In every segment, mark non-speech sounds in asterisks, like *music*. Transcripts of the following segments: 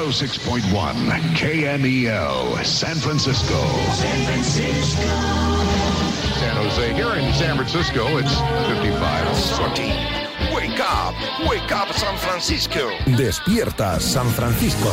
106.1 KMEL, San Francisco. San Francisco. San Jose. Here in San Francisco, it's 55. Sorty. Wake up. Wake up, San Francisco. Despierta San Francisco.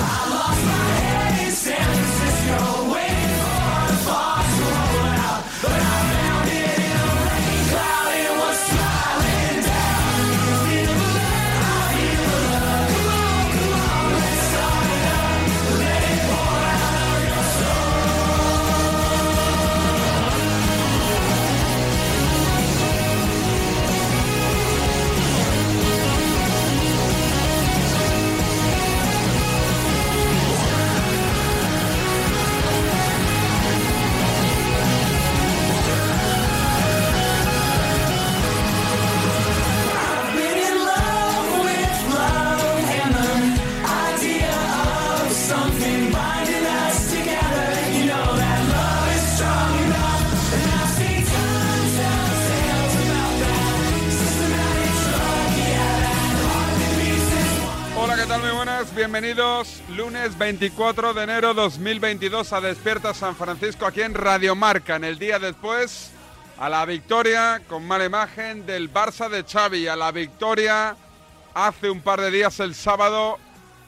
Bienvenidos. Lunes 24 de enero 2022 a Despierta San Francisco aquí en Radio Marca, en el día después a la victoria con mala imagen del Barça de Xavi, a la victoria hace un par de días el sábado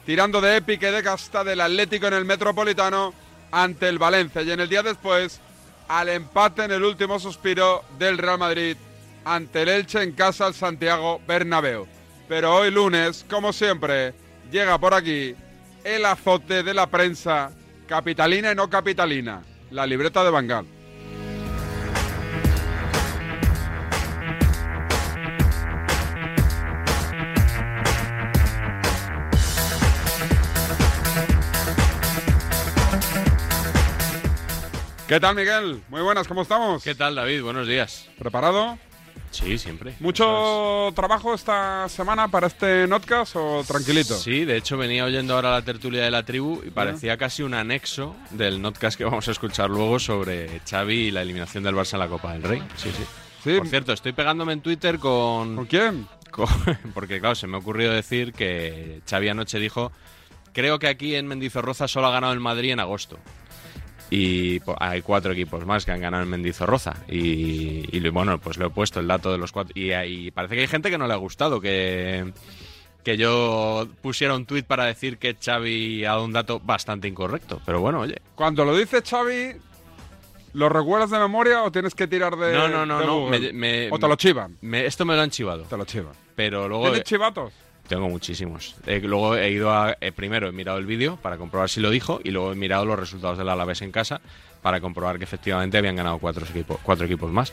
tirando de épica y de casta del Atlético en el Metropolitano ante el Valencia y en el día después al empate en el último suspiro del Real Madrid ante el Elche en casa al Santiago Bernabéu. Pero hoy lunes, como siempre, llega por aquí el azote de la prensa capitalina y no capitalina, la libreta de Bangal. ¿Qué tal, Miguel? Muy buenas, ¿cómo estamos? ¿Qué tal, David? Buenos días. ¿Preparado? Sí, siempre. ¿Mucho trabajo esta semana para este notcast o tranquilito? Sí, de hecho venía oyendo ahora la tertulia de la tribu y parecía casi un anexo del notcast que vamos a escuchar luego sobre Xavi y la eliminación del Barça en la Copa del Rey. Sí, sí. Sí. Por cierto, estoy pegándome en Twitter con... ¿Con quién? con- *laughs* porque, claro, se me ha ocurrido decir que Xavi anoche dijo creo que aquí en Mendizorroza solo ha ganado el Madrid en agosto. Y hay cuatro equipos más que han ganado en Mendizorroza. Y, y lo- bueno, pues le he puesto el dato de los cuatro. Y, y parece que hay gente que no le ha gustado que, que yo pusiera un tuit para decir que Xavi ha dado un dato bastante incorrecto. Pero bueno, oye. Cuando lo dice Xavi, ¿lo recuerdas de memoria o tienes que tirar de No, no, no, no. Me- me- ¿O te lo chivan? me- esto me lo han chivado. Te lo chivan. Pero luego... ¿Tienes chivatos? Tengo muchísimos. Eh, luego he ido a. eh, primero he mirado el vídeo para comprobar si lo dijo y luego he mirado los resultados del Alavés en casa para comprobar que efectivamente habían ganado cuatro equipos, cuatro equipos más.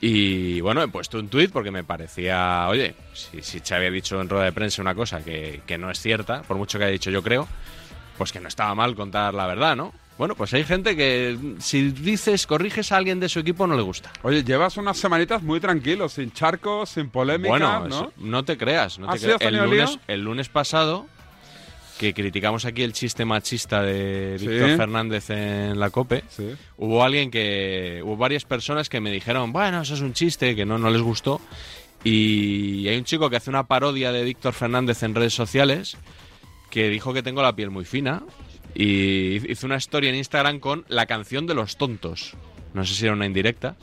Y bueno, he puesto un tuit porque me parecía, oye, si, si Xavi ha dicho en rueda de prensa una cosa que, que no es cierta, por mucho que haya dicho yo creo, pues que no estaba mal contar la verdad, ¿no? Bueno, pues hay gente que si dices, corriges a alguien de su equipo, no le gusta. Oye, llevas unas semanitas muy tranquilo, sin charcos, sin polémica, Bueno, ¿no? eso- no te creas. No ¿Ah, te creas. El, lunes, lío? el lunes pasado, que criticamos aquí el chiste machista de Sí. Víctor Fernández en la COPE, Sí. hubo alguien que. Hubo varias personas que me dijeron, bueno, eso es un chiste, que no, no les gustó. Y hay un chico que hace una parodia de Víctor Fernández en redes sociales que dijo que tengo la piel muy fina y hizo una historia en Instagram con la canción de los tontos. No sé si era una indirecta.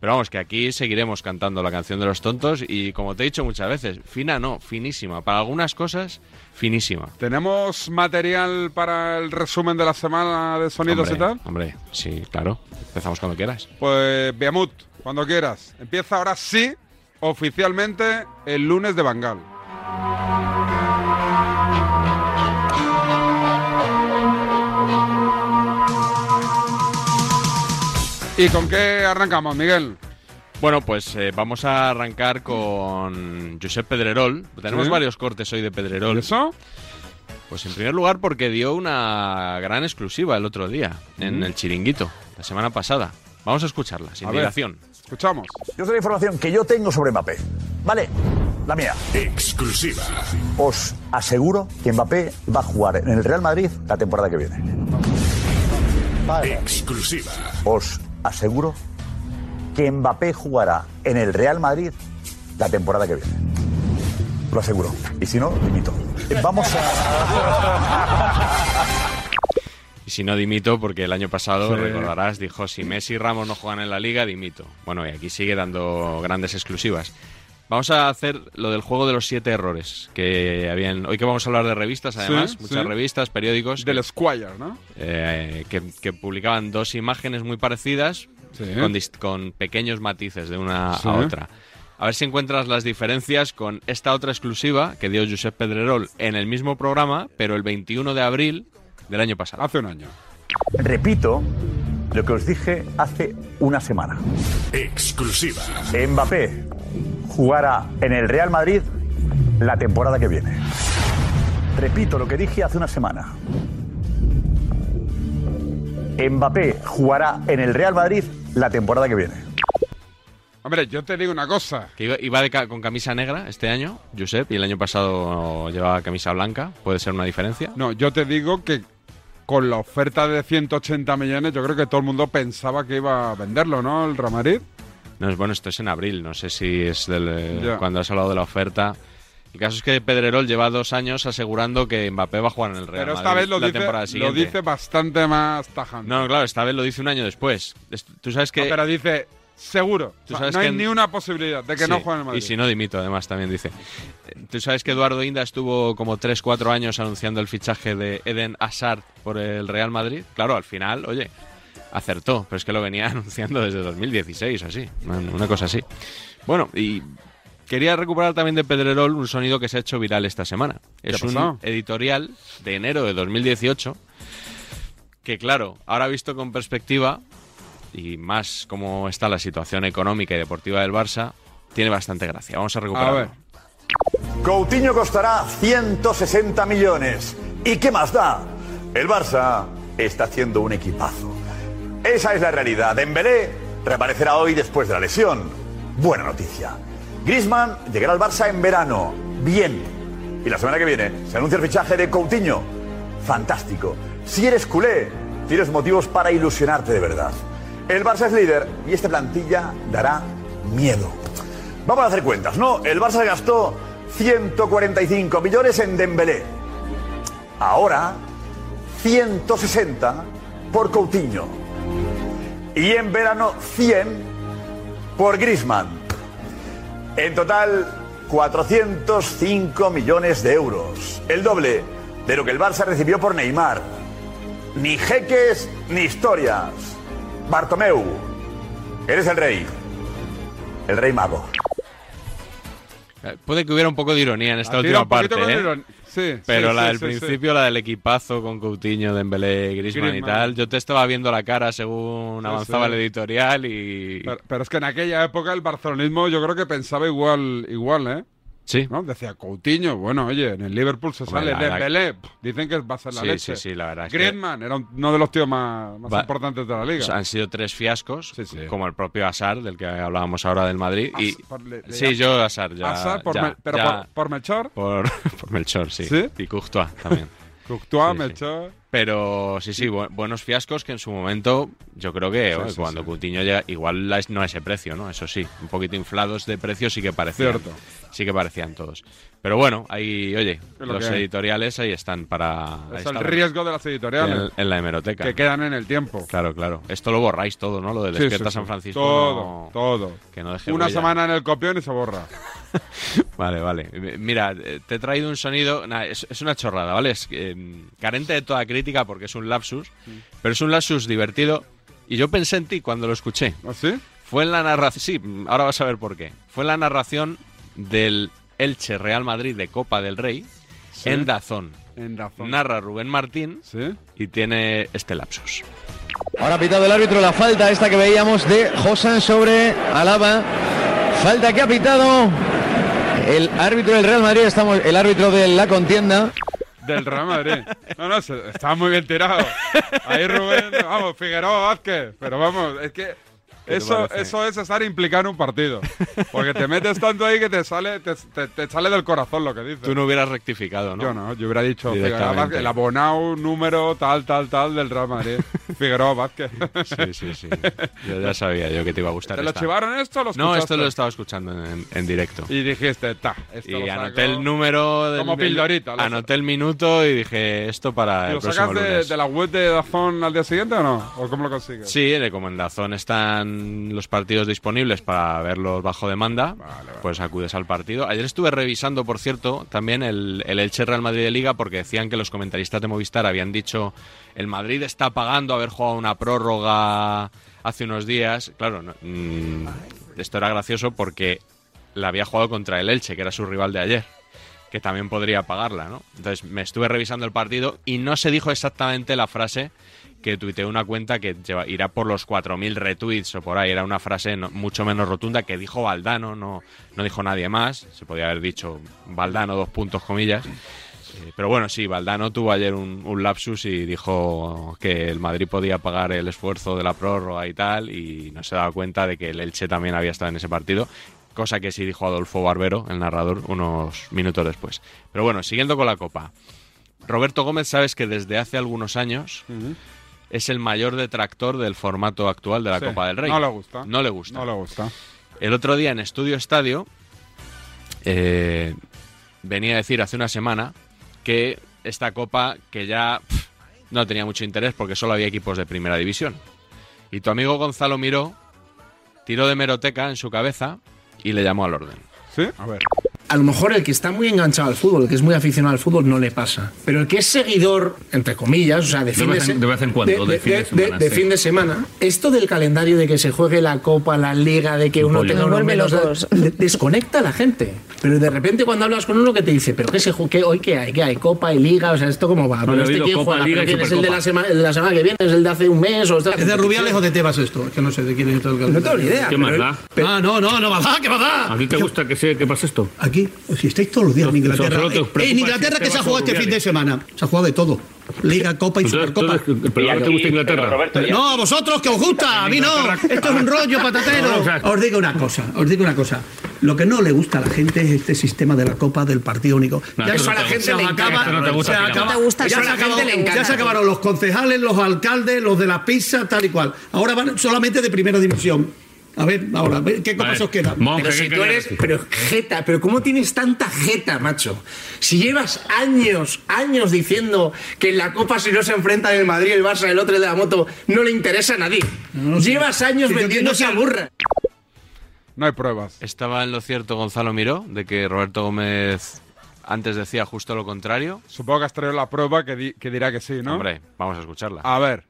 Pero vamos, que aquí seguiremos cantando la canción de los tontos y como te he dicho muchas veces, fina no, finísima. Para algunas cosas, finísima. ¿Tenemos material para el resumen de la semana de sonidos hombre, y tal? Hombre, sí, claro. Empezamos cuando quieras. Pues Biamut, cuando quieras. Empieza ahora sí, oficialmente, el lunes de Bangal. ¿Y con qué arrancamos, Miguel? Bueno, pues eh, vamos a arrancar con Josep Pedrerol. Tenemos Sí. varios cortes hoy de Pedrerol. ¿Y eso? Pues en primer lugar porque dio una gran exclusiva el otro día en el chiringuito, la semana pasada. Vamos a escucharla, sin A ver. dilación. Escuchamos. Yo sé la información que yo tengo sobre Mbappé. Vale, la mía. Exclusiva. Os aseguro que Mbappé va a jugar en el Real Madrid la temporada que viene. Exclusiva. Os aseguro que Mbappé jugará en el Real Madrid la temporada que viene. Lo aseguro. Y si no, limito. vamos a... *laughs* Y si no, dimito, porque el año pasado, Sí. recordarás, dijo, si Messi y Ramos no juegan en la liga, dimito. Bueno, y aquí sigue dando grandes exclusivas. Vamos a hacer lo del juego de los siete errores, que habían... Hoy que vamos a hablar de revistas, además, Sí, muchas sí. revistas, periódicos, Del que, Squire, ¿no? eh, que, que publicaban dos imágenes muy parecidas, Sí. con, con pequeños matices de una Sí. a otra. A ver si encuentras las diferencias con esta otra exclusiva que dio Josep Pedrerol en el mismo programa, pero el 21 de abril del año pasado. Hace un año. Repito lo que os dije hace una semana. Exclusiva. Mbappé jugará en el Real Madrid la temporada que viene. Repito lo que dije hace una semana. Mbappé jugará en el Real Madrid la temporada que viene. Hombre, yo te digo una cosa. Que iba, iba de ca- con camisa negra este año, Josep, y el año pasado llevaba camisa blanca. ¿Puede ser una diferencia? No, yo te digo que con la oferta de 180 millones, yo creo que todo el mundo pensaba que iba a venderlo, ¿no? El Real Madrid. No, es bueno, esto es en abril, no sé si es del, eh, cuando has hablado de la oferta. El caso es que Pedrerol lleva dos años asegurando que Mbappé va a jugar en el Real Pero esta Madrid vez lo la dice, temporada lo dice bastante más tajante. No, claro, esta vez lo dice un año después. Es- Tú sabes que... No, pero dice seguro. Tú sabes no hay que ni una posibilidad de que Sí, no juegue en el Madrid. Y si no, dimito, además, también dice. Tú sabes que Eduardo Inda estuvo como 3-4 años anunciando el fichaje de Eden Hazard por el Real Madrid. Claro, al final, oye, acertó, pero es que lo venía *laughs* anunciando desde 2016 o así, una cosa así. Bueno, y quería recuperar también de Pedrerol un sonido que se ha hecho viral esta semana. ¿Qué Es un editorial de enero de 2018 que, claro, ahora visto con perspectiva y más cómo está la situación económica y deportiva del Barça, tiene bastante gracia. Vamos a A recuperarlo. ver. Coutinho costará 160 millones. ¿Y qué más da? El Barça está haciendo un equipazo. Esa es la realidad. Dembélé reaparecerá hoy después de la lesión. Buena noticia. Griezmann llegará al Barça en verano. Bien. Y la semana que viene se anuncia el fichaje de Coutinho. Fantástico. Si eres culé, tienes motivos para ilusionarte de verdad. El Barça es líder y esta plantilla dará miedo. Vamos a hacer cuentas, ¿no? El Barça gastó 145 millones en Dembélé. Ahora, 160 por Coutinho. Y en verano, 100 por Griezmann. En total, 405 millones de euros. El doble de lo que el Barça recibió por Neymar. Ni jeques ni historias. Bartomeu, eres el rey. El rey mago. Eh, Puede que hubiera un poco de ironía en esta última parte, ¿eh? Sí, Pero sí, la del sí, principio, la del equipazo con Coutinho, Dembélé, Griezmann, y Griezmann. tal, yo te estaba viendo la cara según avanzaba el editorial y... Pero, pero es que en aquella época el barcelonismo yo creo que pensaba igual, igual, ¿eh? Sí, ¿No? Decía Coutinho, bueno, oye, en el Liverpool se Hombre, sale verdad Dembélé, dicen que va a ser la Sí, leche. sí, sí, la verdad es que- Griezmann era uno de los tíos más, más Va- importantes de la liga. O sea, han sido tres fiascos, Sí, sí. como el propio Asar, del que hablábamos ahora del Madrid. y As- le- Sí, yo Asar, ya. Hazard por ya, pero ya, por, por Melchor, por, *laughs* por Melchor, sí. Y Courtois también. *laughs* Courtois. Melchor. Pero sí, sí, bu- buenos fiascos que en su momento yo creo que oye, sí, cuando sí. Coutinho llega, igual la- no a ese precio, ¿no? Eso sí, un poquito inflados de precio sí que parecían. Cierto. Sí que parecían todos. Pero bueno, ahí, oye, lo los editoriales ahí están para... Es el riesgo de las editoriales, en, en la hemeroteca. que quedan en el tiempo. Claro, claro. Esto lo borráis todo, ¿no? Lo de Sí, sí, Despierta sí. San Francisco. Todo, no- todo. Que no deje Una huella. semana en el copión y se borra. *laughs* Vale, vale. Mira, eh, te he traído un sonido. nah, es, es una chorrada, ¿vale? Es eh, carente de toda crítica porque es un lapsus, pero es un lapsus divertido. Y yo pensé en ti cuando lo escuché. ¿Así? Fue en la narración. Sí, ahora vas a ver por qué. Fue en la narración del Elche Real Madrid de Copa del Rey en Dazón. En razón. Narra Rubén Martín ¿Sí? y tiene este lapsus. Ahora ha pitado el árbitro la falta esta que veíamos de Josan sobre Alaba. Falta que ha pitado el árbitro del Real Madrid, estamos el árbitro de la contienda. Del Real Madrid. No, no, está muy bien tirado. Ahí Rubén, vamos, Figueroa Vázquez. Pero vamos, es que ¿Qué te Eso, eso es estar implicado en un partido. Porque te metes tanto ahí que te sale, te, te- te sale del corazón lo que dices. Tú no hubieras rectificado, ¿no? Yo no, yo hubiera dicho. Figueroa Vázquez, el abonado número tal, tal, tal del Real Madrid. *laughs* Figueroa Vázquez. Sí, sí, sí. Yo ya sabía yo que te iba a gustar ¿Te lo chivaron esto o lo No, escuchaste? esto lo estaba escuchando en, en directo. Y dijiste, ta, esto Y lo anoté el número del, Como pildorita, lo- Anoté el minuto y dije esto para ¿Y el lo próximo sacas de, lunes. de la web de Dazón al día siguiente o no? ¿O cómo lo consigues? Sí, de como en Dazón están los partidos disponibles para verlos bajo demanda, pues acudes al partido. Ayer estuve revisando, por cierto, también el, el Elche Real Madrid de Liga porque decían que los comentaristas de Movistar habían dicho el Madrid está pagando haber jugado una prórroga hace unos días. Claro, no- mm, esto era gracioso porque la había jugado contra el Elche, que era su rival de ayer que también podría pagarla, ¿no? Entonces me estuve revisando el partido y no se dijo exactamente la frase que tuiteó una cuenta que irá por los 4.000 retweets o por ahí. Era una frase mucho menos rotunda que dijo Valdano, no, no dijo nadie más. Se podía haber dicho Valdano, dos puntos comillas. Eh, pero bueno, sí, Valdano tuvo ayer un, un lapsus y dijo que el Madrid podía pagar el esfuerzo de la prórroga y tal, y no se daba cuenta de que el Elche también había estado en ese partido, cosa que sí dijo Adolfo Barbero, el narrador, unos minutos después. Pero bueno, siguiendo con la Copa. Roberto Gómez, sabes que desde hace algunos años es el mayor detractor del formato actual de la Sí, Copa del Rey. no le gusta. No le gusta. No le gusta. El otro día en Estudio Estadio eh, venía a decir hace una semana que esta copa que ya no tenía mucho interés porque solo había equipos de primera división. Y tu amigo Gonzalo Miró tiró de meroteca en su cabeza y le llamó al orden. ¿Sí? A ver. A lo mejor el que está muy enganchado al fútbol, el que es muy aficionado al fútbol, no le pasa. Pero el que es seguidor, entre comillas, o sea, de fin de, vez en- se- de vez en cuando, de fin de semana, de sí. fin de semana, esto del calendario de que se juegue la Copa, la Liga, de que uno tenga vuelve menos... locos. *laughs* de- desconecta a la gente. Pero de repente cuando hablas con uno que te dice, ¿pero qué se juega? ¿Hoy qué hay? ¿Qué hay? ¿Copa y Liga? O sea, ¿esto cómo va? No, ¿Pero ha este quién Copa, juega? Liga ¿Pero y quién es el de, la semana, el de la semana que viene? ¿Es el de hace un mes? O esta- ¿Es de Rubiales o de Tebas esto? Es que no sé de quién es todo el No tengo ni idea. ¿Qué más da? Ah, no, no, no va a dar, ¿qué va a dar? ¿A ti te gusta que, sea, que pase esto? Aquí, si estáis todos los días en Inglaterra. Eh, En Inglaterra que se ha jugado este fin de semana. Se ha jugado de todo. Liga, Copa y Entonces, Supercopa. ¿Pero ahora te gusta Inglaterra? No, a vosotros que os gusta, *laughs* a mí no. Esto es un rollo *laughs* patatero. Os digo una cosa, os digo una cosa. Lo que no le gusta a la gente es este sistema de la Copa del partido único. No, ya eso a la gente le encanta. Ya se acabaron los concejales, los alcaldes, los de las pizzas, tal y cual. Ahora van solamente de primera división. A ver, ahora, a ver, ¿qué copas Vale. os quedan? Monje, Pero ¿qué si tú eres. Pero jeta, pero ¿cómo tienes tanta jeta, macho? Si llevas años, años diciendo que en la Copa, si no se enfrentan el Madrid, el Barça, el otro el de la moto, no le interesa a nadie. llevas años Si vendiendo esa burra. No hay pruebas. ¿Estaba en lo cierto Gonzalo Miró de que Roberto Gómez antes decía justo lo contrario? Supongo que has traído la prueba que, di- que dirá que sí, ¿no? Hombre, vamos a escucharla. A ver.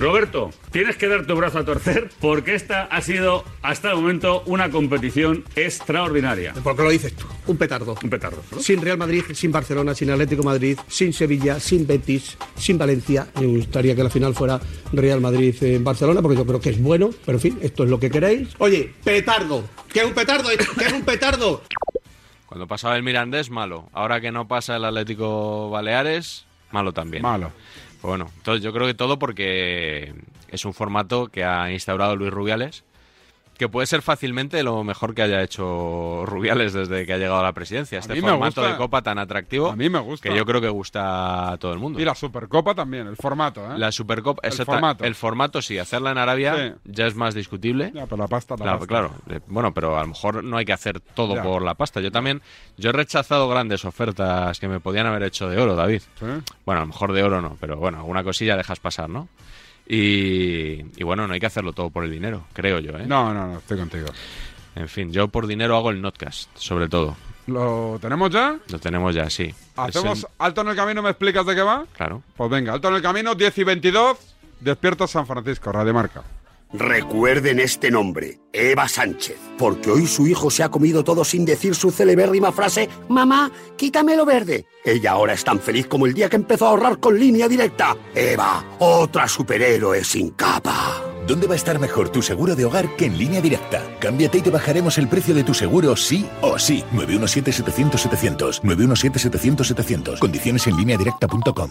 Roberto, tienes que dar tu brazo a torcer porque esta ha sido hasta el momento una competición extraordinaria. ¿Por qué lo dices tú? Un petardo. Un petardo. ¿no? Sin Real Madrid, sin Barcelona, sin Atlético Madrid, sin Sevilla, sin Betis, sin Valencia. Me gustaría que la final fuera Real Madrid en Barcelona, porque yo creo que es bueno, pero en fin, esto es lo que queréis. Oye, petardo. ¿Qué es un petardo? ¿Qué es un petardo? Cuando pasaba el Mirandés, malo. Ahora que no pasa el Atlético Baleares, malo también. Malo. Bueno, entonces yo creo que todo porque es un formato que ha instaurado Luis Rubiales, que puede ser fácilmente lo mejor que haya hecho Rubiales desde que ha llegado a la presidencia. Este formato gusta. de Copa tan atractivo A mí me gusta. que yo creo que gusta a todo el mundo. Y la Supercopa también, el formato, ¿eh? La Supercopa, El formato. el formato sí, hacerla en Arabia Sí. ya es más discutible. Ya, pero la pasta, la Claro, pasta. claro. Eh, Bueno, pero a lo mejor no hay que hacer todo Ya. por la pasta. Yo también, yo he rechazado grandes ofertas que me podían haber hecho de oro, David. Sí. Bueno, a lo mejor de oro no, pero bueno, alguna cosilla dejas pasar, ¿no? Y, y bueno, no hay que hacerlo todo por el dinero, creo yo, ¿eh? No, no, no, estoy contigo. En fin, yo por dinero hago el notcast, sobre todo. ¿Lo tenemos ya? Lo tenemos ya, sí. ¿Hacemos el- alto en el camino? ¿Me explicas de qué va? Claro. Pues venga, alto en el camino, 10 y 22. Despierta San Francisco, Radio Marca. Recuerden este nombre, Eva Sánchez, porque hoy su hijo se ha comido todo sin decir su celebérrima frase, Mamá, quítame lo verde. Ella ahora es tan feliz como el día que empezó a ahorrar con línea directa. Eva, otra superhéroe sin capa. ¿Dónde va a estar mejor tu seguro de hogar que en línea directa? Cámbiate y te bajaremos el precio de tu seguro sí o sí. 917-700-700. 917-700-700. Condiciones en línea directa.com.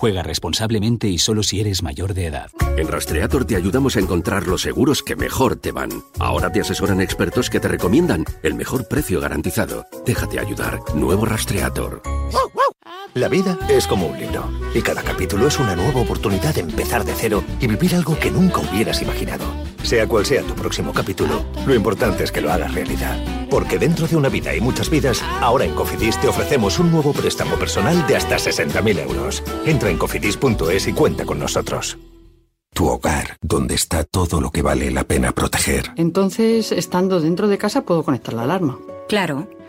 Juega responsablemente y solo si eres mayor de edad. En Rastreator te ayudamos a encontrar los seguros que mejor te van. Ahora te asesoran expertos que te recomiendan el mejor precio garantizado. Déjate ayudar. Nuevo Rastreator. La vida es como un libro y cada capítulo es una nueva oportunidad de empezar de cero y vivir algo que nunca hubieras imaginado. Sea cual sea tu próximo capítulo, lo importante es que lo hagas realidad. Porque dentro de una vida y muchas vidas, ahora en Cofidis te ofrecemos un nuevo préstamo personal de hasta 60.000 euros. Entra en cofidis.es y cuenta con nosotros. Tu hogar, donde está todo lo que vale la pena proteger. Entonces, estando dentro de casa, puedo conectar la alarma. Claro.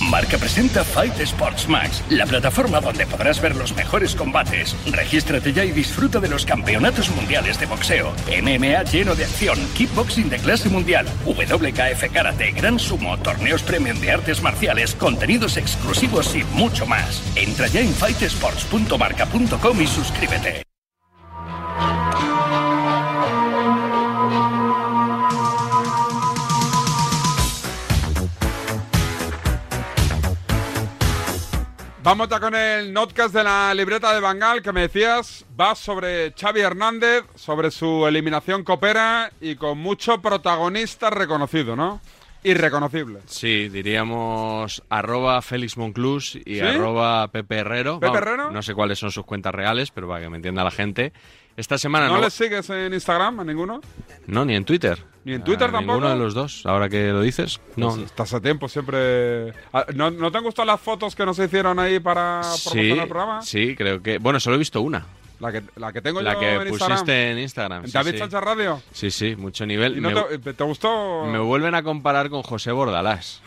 Marca presenta Fight Sports Max, la plataforma donde podrás ver los mejores combates. Regístrate ya y disfruta de los campeonatos mundiales de boxeo, MMA lleno de acción, kickboxing de clase mundial, WKF karate, gran sumo, torneos premium de artes marciales, contenidos exclusivos y mucho más. Entra ya en fightsports.marca.com y suscríbete. Vamos ya con el notcast de la libreta de Bangal que me decías, va sobre Xavi Hernández, sobre su eliminación copera y con mucho protagonista reconocido, ¿no? Irreconocible. Sí, diríamos arroba Félix Monclús y ¿Sí? arroba Pepe Herrero. ¿Pepe Vamos, Herrero? No sé cuáles son sus cuentas reales, pero para que me entienda la gente. Esta semana ¿No no, le sigues en Instagram a ninguno? no ni en Twitter. ¿Ni en Twitter A tampoco? Ninguno de los dos, ahora que lo dices. No, Pues estás a tiempo siempre. Ah, ¿No, ¿No te han gustado las fotos que nos hicieron ahí para sí, promocionar el programa? sí, creo que. Bueno, solo he visto una. La que, la que tengo La yo que en Instagram. pusiste en Instagram. ¿En David sí. Sánchez Radio? Sí, sí, mucho nivel. ¿Y no Me- te, te gustó? Me vuelven a comparar con José Bordalás,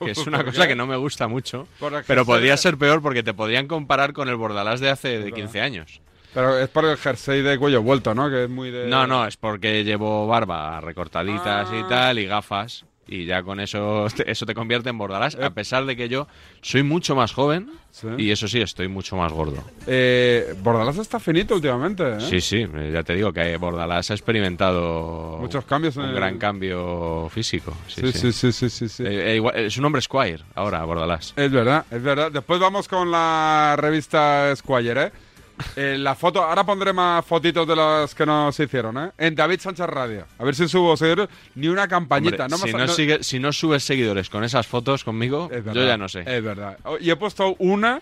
que es *laughs* una ¿Por cosa que no me gusta mucho, pero podría *laughs* ser peor porque te podrían comparar con el Bordalás de hace de 15 años. Pero es por el jersey de cuello vuelto, ¿no? Que es muy de. No, no, es porque llevo barba recortaditas Ah. y tal y gafas y ya con eso te- *laughs* eso te convierte en Bordalás, Eh. a pesar de que yo soy mucho más joven y eso sí, estoy mucho más gordo. Eh, Bordalás está finito últimamente, ¿eh? Sí, sí, eh, ya te digo que Bordalás ha experimentado Muchos cambios en un el- gran cambio físico. Sí, Sí, sí, sí, sí, sí, sí. Eh, eh, igual- es un hombre Squire ahora, Bordalás. Es verdad, es verdad. Después vamos con la revista Squire, ¿eh? Eh, la foto, ahora pondré más fotitos de las que nos hicieron, ¿eh? En David Sánchez Radio. A ver si subo seguidores. Ni una campañita. Hombre, no me si, no sigue- si no subes seguidores con esas fotos conmigo, Es yo verdad, ya no sé. Es verdad. Y he puesto una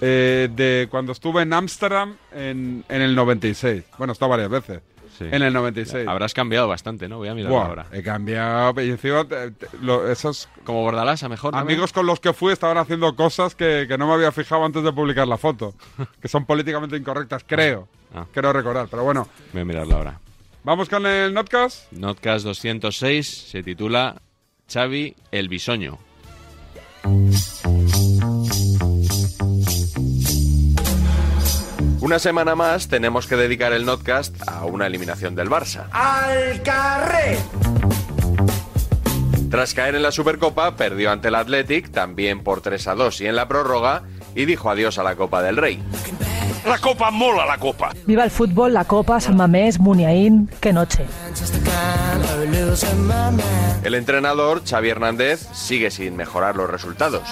eh, de cuando estuve en Ámsterdam en, en el 96. Bueno, está varias veces. Sí. En el 96. Habrás cambiado bastante, ¿no? Voy a mirar ahora. He cambiado. Y encima, te- te- lo- esos Como Bordalás, a mejor. también. amigos con los que fui estaban haciendo cosas que, que no me había fijado antes de publicar la foto. *laughs* que son políticamente incorrectas, creo. Ah. Quiero recordar. Pero bueno, Voy a mirarla ahora. vamos con el notcast. Notcast 206 se titula Xavi el bisoño. Una semana más tenemos que dedicar el Notcast a una eliminación del Barça. ¡Al carré! Tras caer en la Supercopa, perdió ante el Athletic, también por 3 a 2 y en la prórroga, y dijo adiós a la Copa del Rey. La copa mola, la copa. Viva el fútbol, la Copa, San Mamés, Muniain, qué noche. El entrenador, Xavi Hernández, sigue sin mejorar los resultados.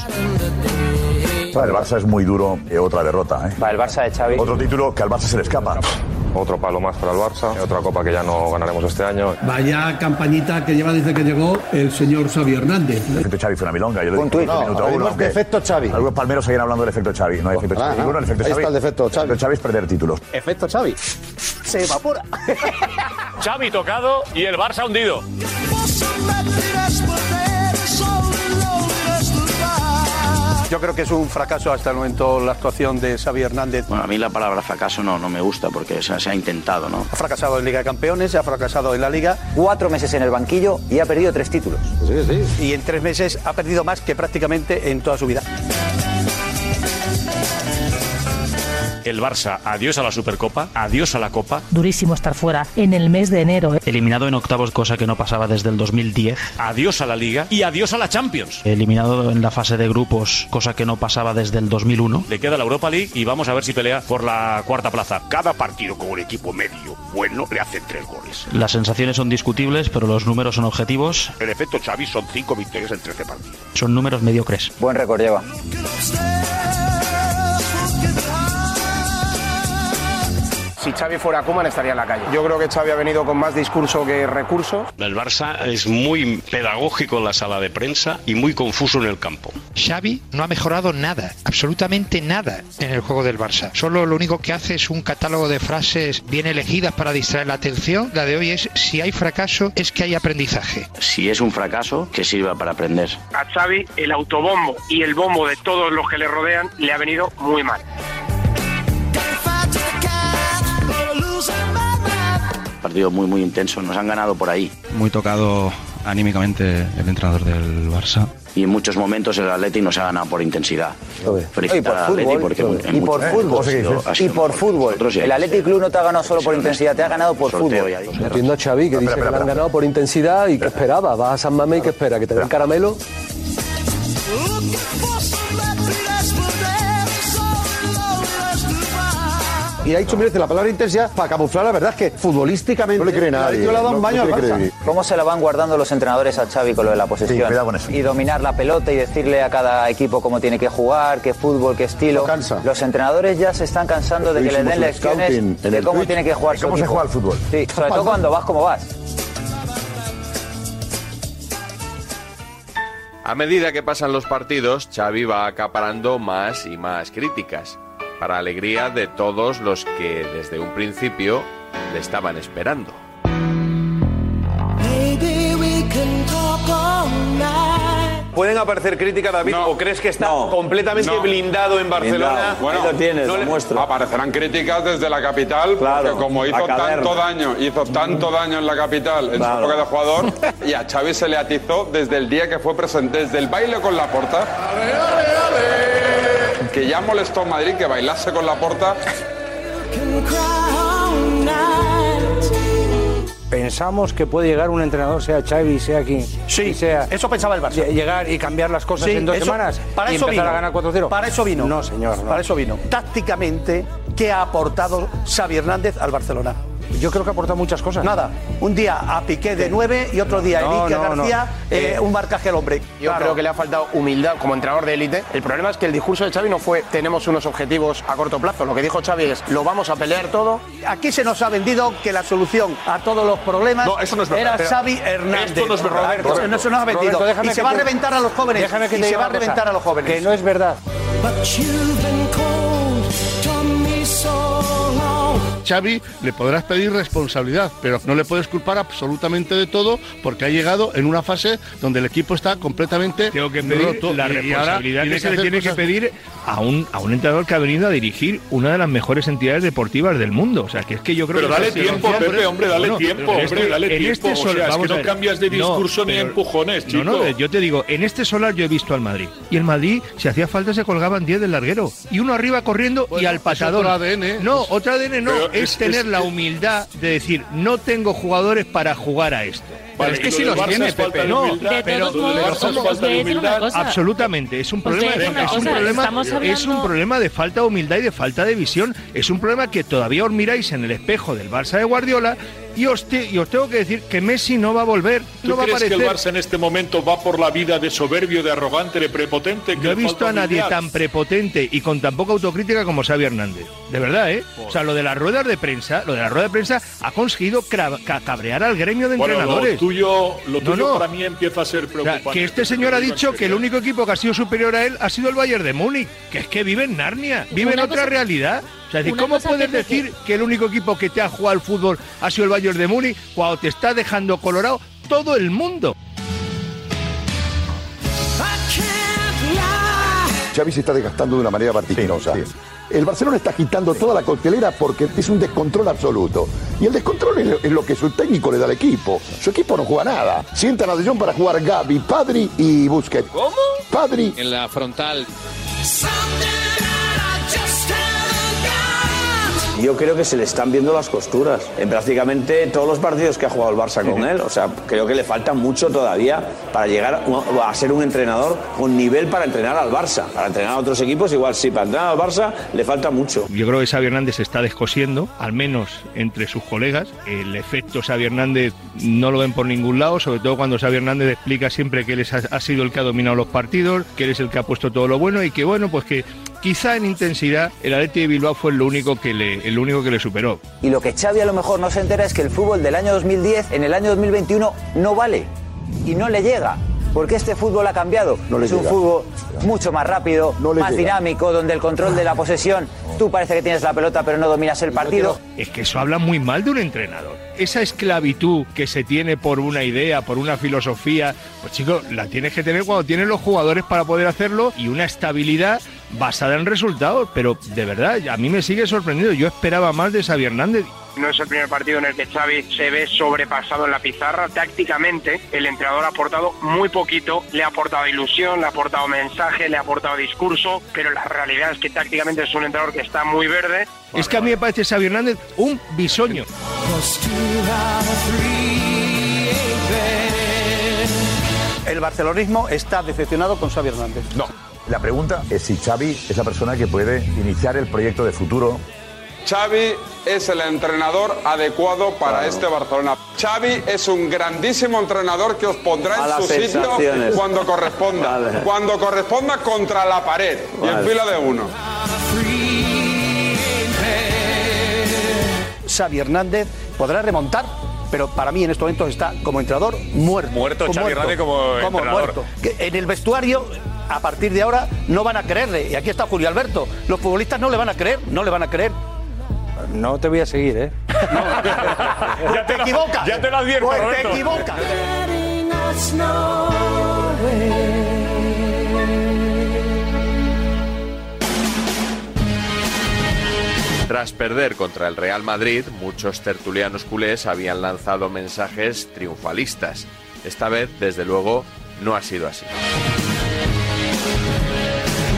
El Barça es muy duro, eh, otra derrota. ¿eh? Para el Barça de Xavi. Otro título que al Barça se le escapa. Otro palo más para el Barça, otra copa que ya no ganaremos este año. Vaya campañita que lleva desde que llegó el señor Xavi Hernández. El efecto Xavi fue una milonga. Yo lo Un dije No, minuto uno, aunque efecto Xavi. Algunos palmeros seguían hablando del efecto Xavi. No hay efecto nada, Xavi. Ninguno, el efecto ahí Xavi. está el defecto Xavi. El efecto Xavi es perder títulos. Efecto Xavi. Se evapora. *laughs* Xavi tocado y el Barça hundido. Yo creo que es un fracaso hasta el momento la actuación de Xavi Hernández. Bueno, a mí la palabra fracaso no, no me gusta porque se ha intentado, ¿no? Ha fracasado en Liga de Campeones, ha fracasado en la Liga. Cuatro meses en el banquillo y ha perdido tres títulos. Y en tres meses ha perdido más que prácticamente en toda su vida. El Barça, adiós a la Supercopa, adiós a la Copa. Durísimo estar fuera en el mes de enero. ¿eh? Eliminado en octavos, cosa que no pasaba desde el 2010. Adiós a la Liga y adiós a la Champions. Eliminado en la fase de grupos, cosa que no pasaba desde el 2001. Le queda la Europa League y vamos a ver si pelea por la cuarta plaza. Cada partido con un equipo medio bueno le hacen tres goles. Las sensaciones son discutibles, pero los números son objetivos. El efecto Xavi son cinco victorias en 13 partidos. Son números mediocres. Buen récord lleva. Si Xavi fuera Koeman estaría en la calle. Yo creo que Xavi ha venido con más discurso que recurso. El Barça es muy pedagógico en la sala de prensa y muy confuso en el campo. Xavi no ha mejorado nada, absolutamente nada en el juego del Barça. Solo lo único que hace es un catálogo de frases bien elegidas para distraer la atención. La de hoy es si hay fracaso es que hay aprendizaje. Si es un fracaso, que sirva para aprender. A Xavi el autobombo y el bombo de todos los que le rodean le ha venido muy mal. Partido muy, muy intenso. Nos han ganado por ahí. Muy tocado anímicamente el entrenador del Barça. Y en muchos momentos el Atleti nos ha ganado por intensidad. Felicitar al Atleti porque en Y por fútbol. ha sido- ha Y por fútbol. Nosotros El Athletic Club no te ha ganado solo por intensidad, te ha ganado por Sorteo fútbol. Entiendo a Xavi que dice que le han ganado por intensidad y que esperaba. Vas a San Mamés y que espera, que te den caramelo. Y ha dicho mil veces la palabra intensidad para camuflar la verdad es que futbolísticamente No le cree el nadie, le ha dado un baño al le Barça. ¿Cómo se la van guardando los entrenadores a Xavi con lo de la posesión? Sí, cuidado con eso. Y dominar la pelota y decirle a cada equipo cómo tiene que jugar, qué fútbol, qué estilo. Los entrenadores ya se están cansando de que les den lecciones scouting de el cómo Twitch tiene que jugar de su cómo se equipo. juega al fútbol. Sí, sobre todo cuando vas como vas. A medida que pasan los partidos, Xavi va acaparando más y más críticas, para alegría de todos los que desde un principio le estaban esperando. ¿Pueden aparecer críticas, David? ¿O crees que está completamente No. blindado en Barcelona? Bueno, No le- Aparecerán críticas desde la capital, porque como hizo tanto daño, hizo tanto daño en la capital en Claro. su época de jugador, *laughs* y a Xavi se le atizó desde el día que fue presente, desde el baile con la porta. Que ya molestó a Madrid que bailase con la porta. Pensamos que puede llegar un entrenador, sea Xavi, sea quien Sí, sea. eso pensaba el Barça. lle- Llegar y cambiar las cosas Sí, en dos eso- semanas Para y eso empezar vino. a ganar 4-0. Para eso vino. No, señor. no. Para eso vino. Tácticamente, ¿qué ha aportado Xavi Hernández al Barcelona? Yo creo que aporta muchas cosas. Nada. Un día a Piqué de 9 y otro día a No, Enrique no, no. García, eh, Eh, un marcaje al hombre. Yo creo que le ha faltado humildad como entrenador de élite. El problema es que el discurso de Xavi no fue tenemos unos objetivos a corto plazo. Lo que dijo Xavi es lo vamos a pelear todo. Aquí se nos ha vendido que la solución a todos los problemas No, eso no es verdad. era Xavi Hernández. Esto no es verdad. Roberto, Roberto, no se nos ha vendido. Roberto, y se que va a reventar a los jóvenes. Déjame que y se va a reventar a los jóvenes. Que no es verdad. Xavi le podrás pedir responsabilidad, pero no le puedes culpar absolutamente de todo porque ha llegado en una fase donde el equipo está completamente Tengo que pedir roto la y- y responsabilidad que, se le tiene que cosas- pedir a un, a un entrenador que ha venido a dirigir una de las mejores entidades deportivas del mundo. O sea, que es que yo creo Pero que... dale sí, tiempo, Pepe, hombre, dale Bueno, tiempo, pero hombre, que dale en tiempo. este O sol- sea, es que no cambias de discurso ni pero- empujones, No, no, chico. yo te digo, en este solar yo he visto al Madrid. Y el Madrid, si hacía falta, se colgaban 10 del larguero. Y uno arriba corriendo y al patador. otro ADN. No, otro ADN no. Es, es- tener es- la humildad de decir, no tengo jugadores para jugar a esto. Vale, es que del los tiene, Pepe. de No. De pero. Absolutamente, es un problema, una es un problema, es un problema de falta de humildad y de falta de visión. Es un problema que todavía os miráis en el espejo del Barça de Guardiola y os, te- y os tengo que decir que Messi no va a volver, ¿Tú no va a crees que aparecer. el Barça en este momento va por la vida de soberbio, de arrogante, de prepotente? que No he visto a nadie tan prepotente y con tan poca autocrítica como Xavi Hernández. De verdad, ¿eh? O sea, lo de las ruedas de prensa, lo de la rueda de prensa ha conseguido cabrear al gremio de Bueno, entrenadores. lo tuyo, lo No, tuyo no. para mí empieza a ser O sea, preocupante. que este señor ha dicho que el único equipo que ha sido superior a él ha sido el Bayern de Múnich, que es que vive en Narnia, vive en otra cosa- realidad sea, ¿cómo puedes decir que... el único equipo que te ha jugado al fútbol ha sido el Bayern de Múnich cuando te está dejando colorado todo el mundo? Xavi se está desgastando de una manera vertiginosa. El Barcelona está agitando toda la coctelera porque es un descontrol absoluto. Y el descontrol es lo, que su técnico le da al equipo. Su equipo no juega nada. Sientan a De Jong para jugar Gaby, Padri y Busquets. ¿Cómo? Padri. En la frontal. Yo creo que se le están viendo las costuras en prácticamente todos los partidos que ha jugado el Barça con él. O sea, creo que le falta mucho todavía para llegar a ser un entrenador con nivel para entrenar al Barça. Para entrenar a otros equipos, igual sí, para entrenar al Barça le falta mucho. Yo creo que Xavi Hernández se está descosiendo, al menos entre sus colegas. El efecto Xavi Hernández no lo ven por ningún lado, sobre todo cuando Xavi Hernández explica siempre que él ha sido el que ha dominado los partidos, que él es el que ha puesto todo lo bueno y que bueno, pues que quizá en intensidad el Atleti de Bilbao fue lo único que le, el único que le superó. Y lo que Xavi a lo mejor no se entera es que el fútbol del año 2010 en el año 2021 no vale y no le llega. Porque este fútbol ha cambiado. es un llega. fútbol mucho más rápido, más llega. dinámico, donde el control de la posesión, tú parece que tienes la pelota pero no dominas el partido. Es que eso habla muy mal de un entrenador. Esa esclavitud que se tiene por una idea, por una filosofía, pues chicos, la tienes que tener cuando tienes los jugadores para poder hacerlo y una estabilidad basada en resultados. Pero de verdad, a mí me sigue sorprendiendo. Yo esperaba más de Xavi Hernández. No es el primer partido en el que Xavi se ve sobrepasado en la pizarra. Tácticamente, el entrenador ha aportado muy poquito. Le ha aportado ilusión, le ha aportado mensaje, le ha aportado discurso, pero la realidad es que tácticamente es un entrenador que está muy verde. Es que a mí me parece Xavi Hernández un bisoño. El barcelonismo está decepcionado con Xavi Hernández. No. La pregunta es si Xavi es la persona que puede iniciar el proyecto de futuro. Xavi es el entrenador adecuado para este Barcelona. Xavi es un grandísimo entrenador que os pondrá A en su sitio cuando corresponda. Vale. Cuando corresponda contra la pared y en fila de uno. Xavi Hernández podrá remontar, pero para mí en estos momentos está como entrenador muerto. Muerto Xavi Hernández como entrenador. muerto. En el vestuario, a partir de ahora, no van a creerle. Y aquí está Julio Alberto. Los futbolistas no le van a creer, no le van a creer. No te voy a seguir, ¿eh? Pues *laughs* te, equivocas. ya te lo advierto, Pues te equivocas. Tras perder contra el Real Madrid, muchos tertulianos culés habían lanzado mensajes triunfalistas. Esta vez, desde luego, no ha sido así.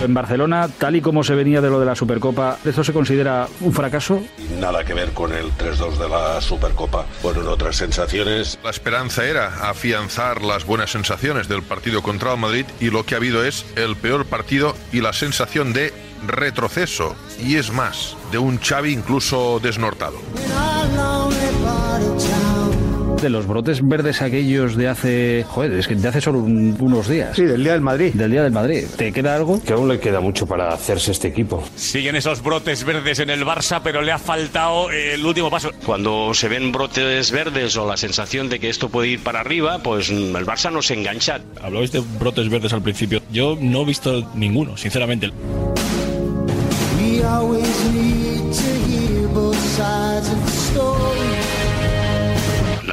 En Barcelona, tal y como se venía de lo de la Supercopa, ¿esto se considera un fracaso? Nada que ver con el 3-2 de la Supercopa. Fueron otras sensaciones. La esperanza era afianzar las buenas sensaciones del partido contra el Madrid y lo que ha habido es el peor partido y la sensación de retroceso. Y es más, de un Xavi incluso desnortado. De los brotes verdes aquellos de hace. Joder, es que de hace solo un- unos días. Sí, del día del Madrid. Del día del Madrid. ¿Te queda algo? Que aún le queda mucho para hacerse este equipo. Siguen esos brotes verdes en el Barça, pero le ha faltado el último paso. Cuando se ven brotes verdes o la sensación de que esto puede ir para arriba, pues el Barça no se engancha. Hablabais de brotes verdes al principio. Yo no he visto ninguno, sinceramente.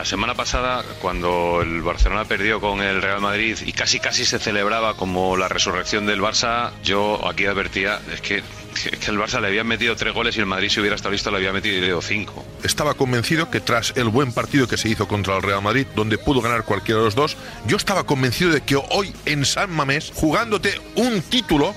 La semana pasada, cuando el Barcelona perdió con el Real Madrid y casi casi se celebraba como la resurrección del Barça, yo aquí advertía, es que, es que el Barça le habían metido tres goles y el Madrid si hubiera estado listo le había metido cinco. Estaba convencido que tras el buen partido que se hizo contra el Real Madrid, donde pudo ganar cualquiera de los dos, yo estaba convencido de que hoy en San Mamés, jugándote un título,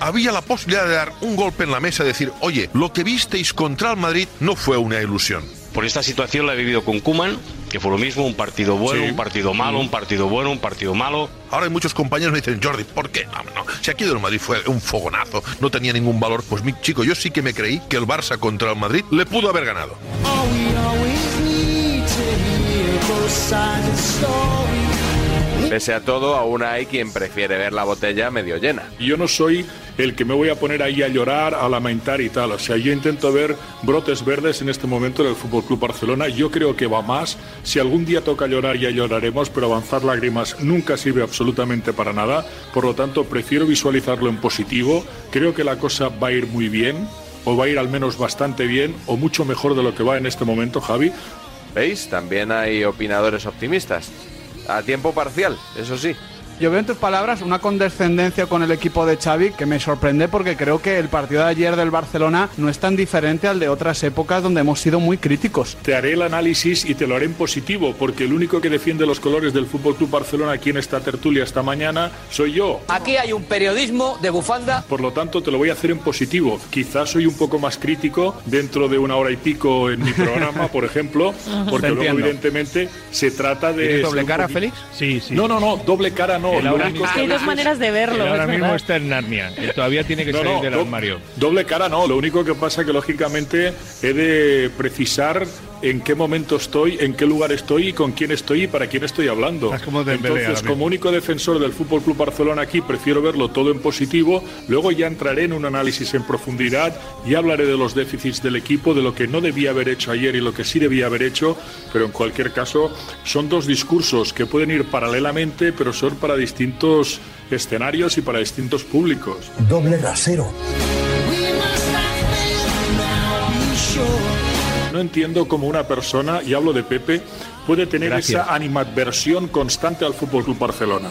había la posibilidad de dar un golpe en la mesa y decir, oye, lo que visteis contra el Madrid no fue una ilusión. Por esta situación la he vivido con Kuman, que fue lo mismo, un partido bueno, Sí. un partido malo, un partido bueno, un partido malo. Ahora hay muchos compañeros que me dicen, Jordi, ¿por qué? No, no, si aquí del Madrid fue un fogonazo, no tenía ningún valor. Pues mi chico, yo sí que me creí que el Barça contra el Madrid le pudo haber ganado. Pese a todo, aún hay quien prefiere ver la botella medio llena. Yo no soy el que me voy a poner ahí a llorar, a lamentar y tal. O sea, yo intento ver brotes verdes en este momento en el Fútbol Club Barcelona. Yo creo que va más. Si algún día toca llorar, ya lloraremos, pero avanzar lágrimas nunca sirve absolutamente para nada. Por lo tanto, prefiero visualizarlo en positivo. Creo que la cosa va a ir muy bien, o va a ir al menos bastante bien, o mucho mejor de lo que va en este momento, Javi. ¿Veis? También hay opinadores optimistas. A tiempo parcial, eso sí. Yo veo en tus palabras una condescendencia con el equipo de Xavi que me sorprende porque creo que el partido de ayer del Barcelona no es tan diferente al de otras épocas donde hemos sido muy críticos. Te haré el análisis y te lo haré en positivo, porque el único que defiende los colores del Fútbol Club Barcelona aquí en esta tertulia esta mañana soy yo. Aquí hay un periodismo de bufanda. Por lo tanto, te lo voy a hacer en positivo. Quizás soy un poco más crítico dentro de una hora y pico en mi programa, por ejemplo, *laughs* porque luego, evidentemente, se trata de. ¿Tienes doble cara, poqui- Félix? Sí, sí. No, no, no, doble cara no. Él Lo ahora único mismo- Hay dos maneras de verlo. Ahora es mismo verdad. está en Narnia. Él todavía tiene que No, salir no, del do- armario. Doble cara no, lo único que pasa que lógicamente he de precisar en qué momento estoy, en qué lugar estoy y con quién estoy y para quién estoy hablando. Como Entonces, como único defensor del Fútbol Club Barcelona aquí, prefiero verlo todo en positivo, luego ya entraré en un análisis en profundidad y hablaré de los déficits del equipo, de lo que no debía haber hecho ayer y lo que sí debía haber hecho, pero en cualquier caso son dos discursos que pueden ir paralelamente, pero son para distintos escenarios y para distintos públicos. Doble rasero. No entiendo cómo una persona, y hablo de Pepe, puede tener Gracias. esa animadversión constante al Fútbol Club Barcelona.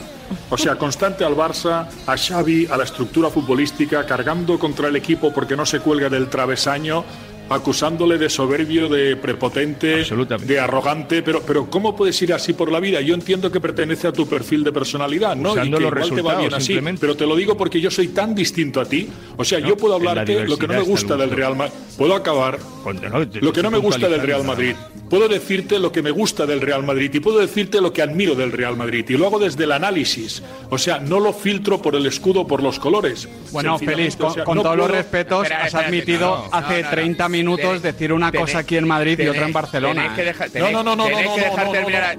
O sea, constante al Barça, a Xavi, a la estructura futbolística, cargando contra el equipo porque no se cuelga del travesaño, acusándole de soberbio, de prepotente, de arrogante, pero, pero ¿cómo puedes ir así por la vida? Yo entiendo que pertenece a tu perfil de personalidad, ¿no? Usando y que los igual te va bien así, pero te lo digo porque yo soy tan distinto a ti. O sea, yo puedo hablarte lo que no me gusta del. Real Madrid. Puedo acabar. Lo que no me gusta del Real Madrid. Puedo decirte lo que me gusta del Real Madrid y puedo decirte lo que admiro del Real Madrid. Y lo hago desde el análisis. O sea, no lo filtro por el escudo, por los colores. Bueno, Félix, con, o sea, con no todos los respetos, Espera, has admitido no, hace no, no, no. 30 minutos Tenéis- decir una cosa aquí en Madrid y otra en Barcelona. ¿eh? No, no, no, no, no, que no, dejar no, no, terminar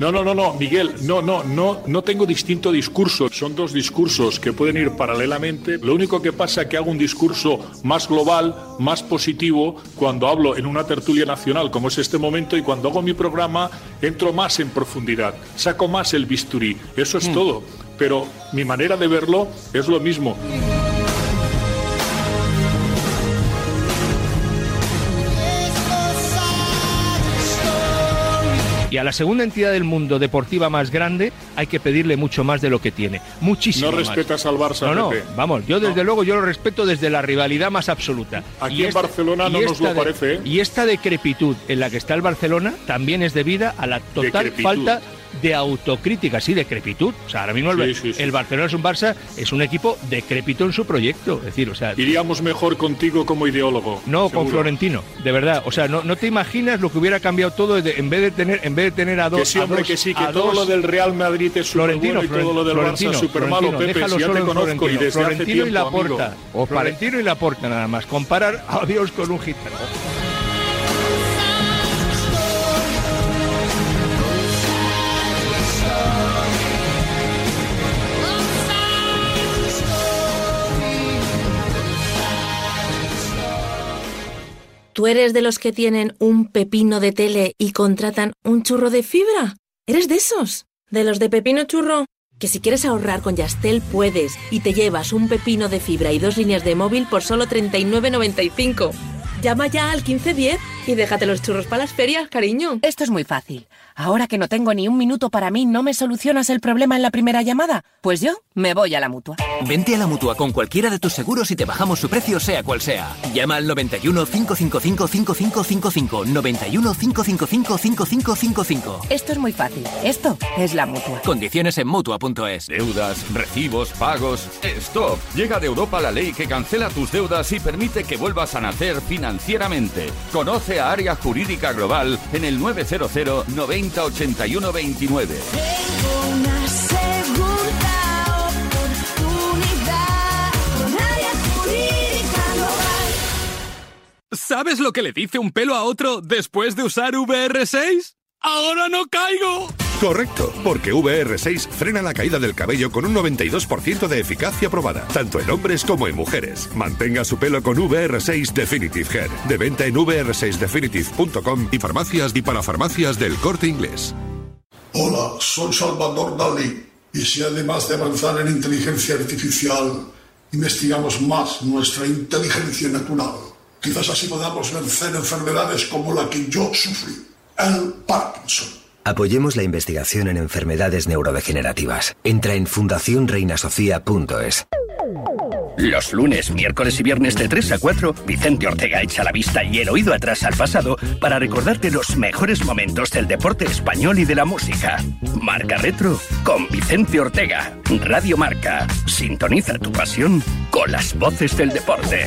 No, no, no, no, Miguel, no, no, no, no tengo distinto discurso. Son dos discursos que pueden ir paralelamente. Lo único que pasa es que hago un discurso más global, más positivo, cuando hablo en una tertulia nacional como es este momento y cuando hago mi programa entro más en profundidad, saco más el bisturí. Eso es todo. Pero mi manera de verlo es lo mismo. Y a la segunda entidad del mundo deportiva más grande hay que pedirle mucho más de lo que tiene. Muchísimo No más. respetas al Barça, No, no, Pepe. vamos, yo desde luego yo lo respeto desde la rivalidad más absoluta. Aquí en Barcelona no nos lo de- parece, ¿eh? Y esta decrepitud en la que está el Barcelona también es debida a la total Decrepitud. falta de autocrítica, sí, decrepitud. O sea, ahora mismo el, Sí, sí, sí. el Barcelona es un Barça, es un equipo decrépito en su proyecto. Es decir, o sea, Iríamos mejor contigo como ideólogo. no con seguro. Florentino, de verdad. O sea, no, no te imaginas lo que hubiera cambiado todo de- en vez de tener, en vez de tener a dos. Que sí, a hombre, dos- que sí, que a todo dos- lo del Real Madrid es súper Florentino, bueno y todo lo del Florentino, Barça súper malo, Florentino, Pepe. déjalo Si ya solo te conozco y Florentino. desde hace Florentino y tiempo, amigo. Laporta. Florentino y Laporta nada más. Comparar a Dios con un gitano. ¿Tú eres de los que tienen un pepino de tele y contratan un churro de fibra? ¿Eres de esos? ¿De los de pepino churro? Que si quieres ahorrar con Yastel puedes y te llevas un pepino de fibra y dos líneas de móvil por solo 39.95. Llama ya al 1510 y déjate los churros para las ferias, cariño. Esto es muy fácil. Ahora que no tengo ni un minuto para mí, ¿no me solucionas el problema en la primera llamada? Pues yo me voy a la mutua. Vente a la mutua con cualquiera de tus seguros y te bajamos su precio, sea cual sea. Llama al 91 555 5555. 91 555 5555. Esto es muy fácil. Esto es la mutua. Condiciones en mutua.es. Deudas, recibos, pagos. ¡Stop! Llega de Europa la ley que cancela tus deudas y permite que vuelvas a nacer financieramente. Conoce a Área Jurídica Global en el 900 90 81 29. Una segunda oportunidad con área jurídica global. ¿Sabes lo que le dice un pelo a otro después de usar VR6? ¡Ahora no caigo! Correcto, porque VR6 frena la caída del cabello con un 92% de eficacia probada, tanto en hombres como en mujeres. Mantenga su pelo con VR6 Definitive Hair, de venta en vr6definitive.com y farmacias y parafarmacias del corte inglés. Hola, soy Salvador Dalí. Y si además de avanzar en inteligencia artificial, investigamos más nuestra inteligencia natural, quizás así podamos vencer enfermedades como la que yo sufrí, el Parkinson. Apoyemos la investigación en enfermedades neurodegenerativas. Entra en fundacionreinasofía.es. Los lunes, miércoles y viernes de 3 a 4, Vicente Ortega echa la vista y el oído atrás al pasado para recordarte los mejores momentos del deporte español y de la música. Marca Retro con Vicente Ortega. Radio Marca. Sintoniza tu pasión con las voces del deporte.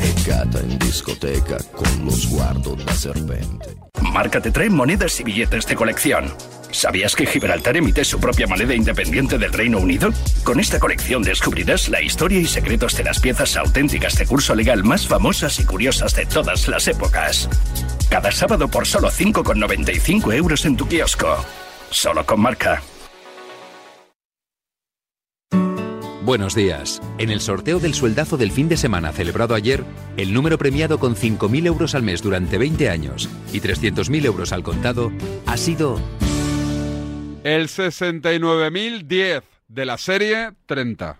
in discoteca con lo sguardo da serpente. Marca te trae monedas y billetes de colección. ¿Sabías que Gibraltar emite su propia moneda independiente del Reino Unido? Con esta colección descubrirás la historia y secretos de las piezas auténticas de curso legal más famosas y curiosas de todas las épocas. Cada sábado por solo 5,95 euros en tu kiosco. Solo con marca. Buenos días. En el sorteo del sueldazo del fin de semana celebrado ayer, el número premiado con 5.000 euros al mes durante 20 años y 300.000 euros al contado ha sido El 69.010 de la serie 30.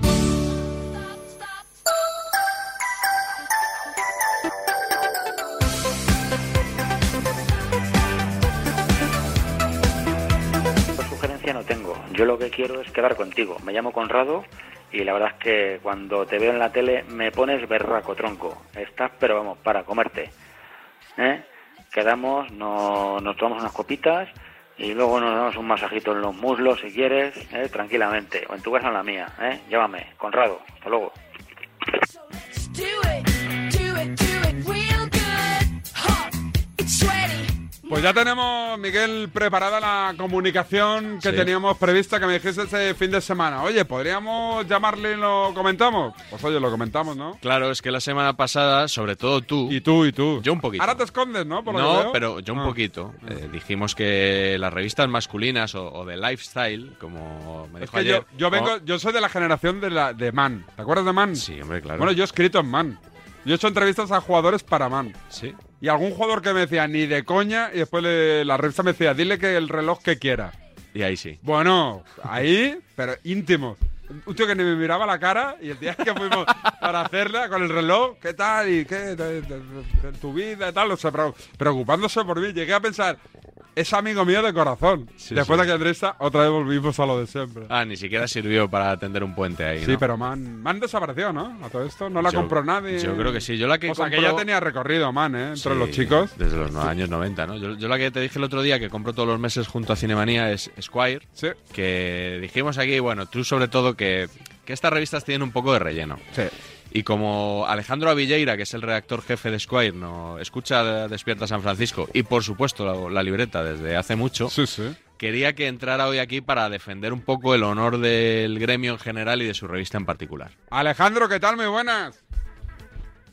Quiero es quedar contigo. Me llamo Conrado y la verdad es que cuando te veo en la tele me pones berraco, tronco. Estás, pero vamos, para comerte. ¿Eh? Quedamos, no- nos tomamos unas copitas y luego nos damos un masajito en los muslos si quieres, ¿eh? tranquilamente. O en tu casa o en la mía. ¿eh? Llámame, Conrado. Hasta luego. Pues ya tenemos, Miguel, preparada la comunicación que Sí. teníamos prevista que me dijese ese fin de semana. Oye, ¿podríamos llamarle y lo comentamos? Pues oye, lo comentamos, ¿no? Claro, es que la semana pasada, sobre todo tú. Y tú, y tú. Yo un poquito. Ahora te escondes, ¿no? Por lo que No, veo. pero yo un Ah. poquito. Eh, dijimos que las revistas masculinas o, o de lifestyle, como me Es dijo que ayer. yo, yo vengo, yo soy de la generación de, la, de Man. ¿Te acuerdas de Man? Sí, hombre, claro. Bueno, yo he escrito en Man. Yo he hecho entrevistas a jugadores para Man. Sí. Y algún jugador que me decía ni de coña y después le- la revista me decía, dile que el reloj que quiera. Y ahí sí. Bueno, ahí, pero íntimos. Un tío que ni me miraba la cara y el día que fuimos para hacerla con el reloj, ¿qué tal? ¿Y qué? de- de- de- de tu vida y tal? O sea, pre- preocupándose por mí. Llegué a pensar, es amigo mío de corazón. Sí, Después sí. de que entrevista, otra vez volvimos a lo de siempre. Ah, ni siquiera sirvió para atender un puente ahí. Sí, ¿no? pero Man, Man desapareció, ¿no? A todo esto no la Yo- compró nadie. yo creo que sí. Yo la que O sea, que ya tenía recorrido Man, ¿eh? Entre Sí, los chicos. Desde los años 90, ¿no? Yo, yo la que te dije el otro día que compro todos los meses junto a Cinemanía es Squire. Que dijimos aquí, bueno, tú sobre todo que, que estas revistas tienen un poco de relleno. Sí. Y como Alejandro Avilleira, que es el redactor jefe de Squire, no escucha Despierta San Francisco y por supuesto la, la libreta desde hace mucho, quería que entrara hoy aquí para defender un poco el honor del gremio en general y de su revista en particular. Alejandro, ¿qué tal? Muy buenas.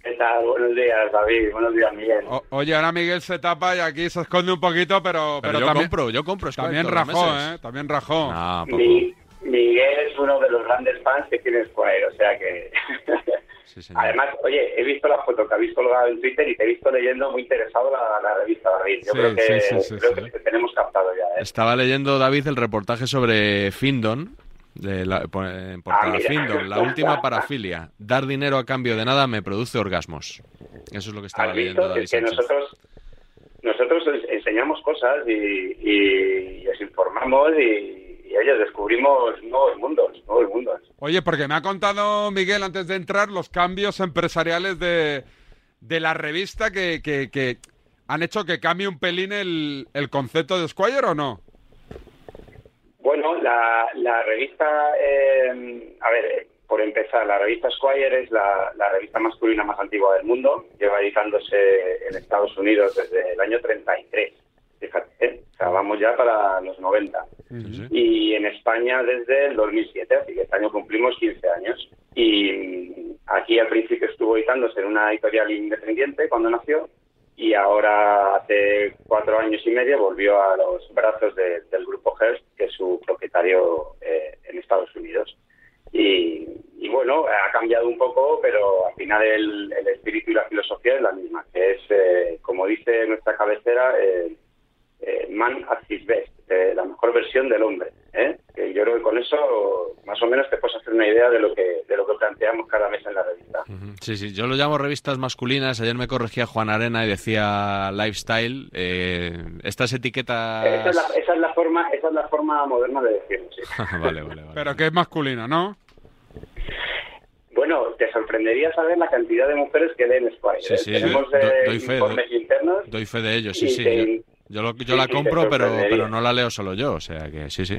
¿Qué tal? Buenos días, David. Buenos días, Miguel. O- oye, ahora Miguel se tapa y aquí se esconde un poquito, pero, Pero yo también, compro, yo compro Squire También rajó. ¿eh? También rajó. No, Mi- Miguel es uno de los grandes fans que tiene Squire, o sea que... *laughs* Además, oye, he visto la foto que habéis colgado en Twitter y te he visto leyendo muy interesado la, la revista, David. Yo Sí, creo, que, sí, creo que te tenemos captado ya, ¿eh? Estaba leyendo, David, el reportaje sobre Findon, de la, en portada Ah. Findon, la *laughs* última parafilia. Dar dinero a cambio de nada me produce orgasmos. Eso es lo que estaba leyendo David es que nosotros nosotros enseñamos cosas y, y, y os informamos y, ellos descubrimos nuevos mundos, nuevos mundos. Oye, porque me ha contado Miguel antes de entrar los cambios empresariales de, de la revista que, que- que han hecho que cambie un pelín el, el concepto de Squire o no. Bueno, la, la revista, eh, a ver, por empezar, la revista Squire es la, la revista masculina más antigua del mundo. Lleva editándose en Estados Unidos desde el año 33. Fíjate, ¿eh? o sea, vamos ya para los 90. Y en España desde el 2007, así que este año cumplimos 15 años. Y mm, aquí al principio estuvo editándose en una editorial independiente cuando nació y ahora hace cuatro años y medio volvió a los brazos de- del grupo Hearst, que es su propietario eh, en Estados Unidos. Y, bueno, ha cambiado un poco, pero al final el, el espíritu y la filosofía es la misma, que es, eh, como dice nuestra cabecera, eh, man at his best, eh, la mejor versión del hombre. ¿eh? Que yo creo que con eso más o menos te puedes hacer una idea de lo que de lo que planteamos cada mes en la revista. Sí, sí, yo lo llamo revistas masculinas. Ayer me corregía Juan Arena y decía lifestyle. Eh, estas etiquetas... Esa es, la, esa es la forma esa es la forma moderna de decirlo, sí. *laughs* vale, vale, vale. Pero que es masculina, ¿no? Bueno, te sorprendería saber la cantidad de mujeres que leen Squire. Sí, ¿eh? sí, Tenemos do- eh, doy fe, informes internos Doy fe de ello, sí, sí. te- Yo, yo lo- yo sí, la sí, compro, pero, pero no la leo solo yo, o sea que sí, sí.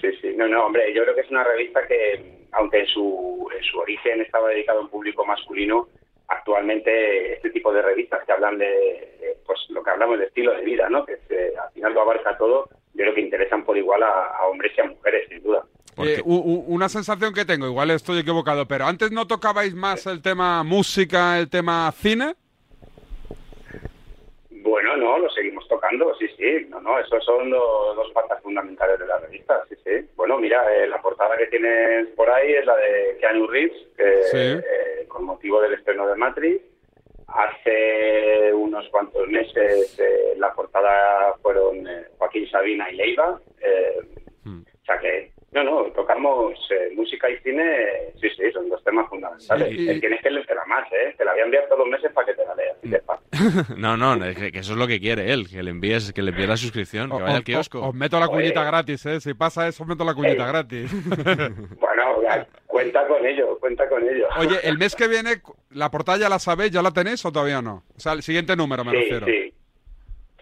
Sí, sí. No, no, hombre, yo creo que es una revista que, aunque en su, en su origen estaba dedicado a un público masculino, actualmente este tipo de revistas que hablan de, de, pues lo que hablamos de estilo de vida, ¿no? Que se- al final lo abarca todo, yo creo que interesan por igual a, a hombres y a mujeres, sin duda. Eh, u- u- una sensación que tengo, igual estoy equivocado, pero antes no tocabais más el tema música, el tema cine. Bueno, no, lo seguimos tocando, sí, sí, no, no, esos son los dos patas fundamentales de la revista, sí, sí. Bueno, mira, eh, la portada que tienes por ahí es la de Keanu Reeves, Sí. eh, con motivo del estreno de Matrix. Hace unos cuantos meses eh, la portada fueron eh, Joaquín Sabina y Leiva, eh, o sea que, no, no, tocamos eh, música y cine, sí, sí, son dos temas fundamentales. Sí, y- Tienes que leerla más, ¿eh? Te la voy a enviar todos los meses para que te la leas. *laughs* y. No, no, que, que eso es lo que quiere él, que le envíes, que le envíes la suscripción, que vaya al Os- kiosco. Os, meto la cuñita gratis, ¿eh? Si pasa eso, os meto la cuñita gratis. *laughs* Bueno, ya, cuenta con ello, cuenta con ello. Oye, el mes que viene, ¿la portada ya la sabéis? ¿Ya la tenéis o todavía no? O sea, el siguiente número me sí, refiero. sí.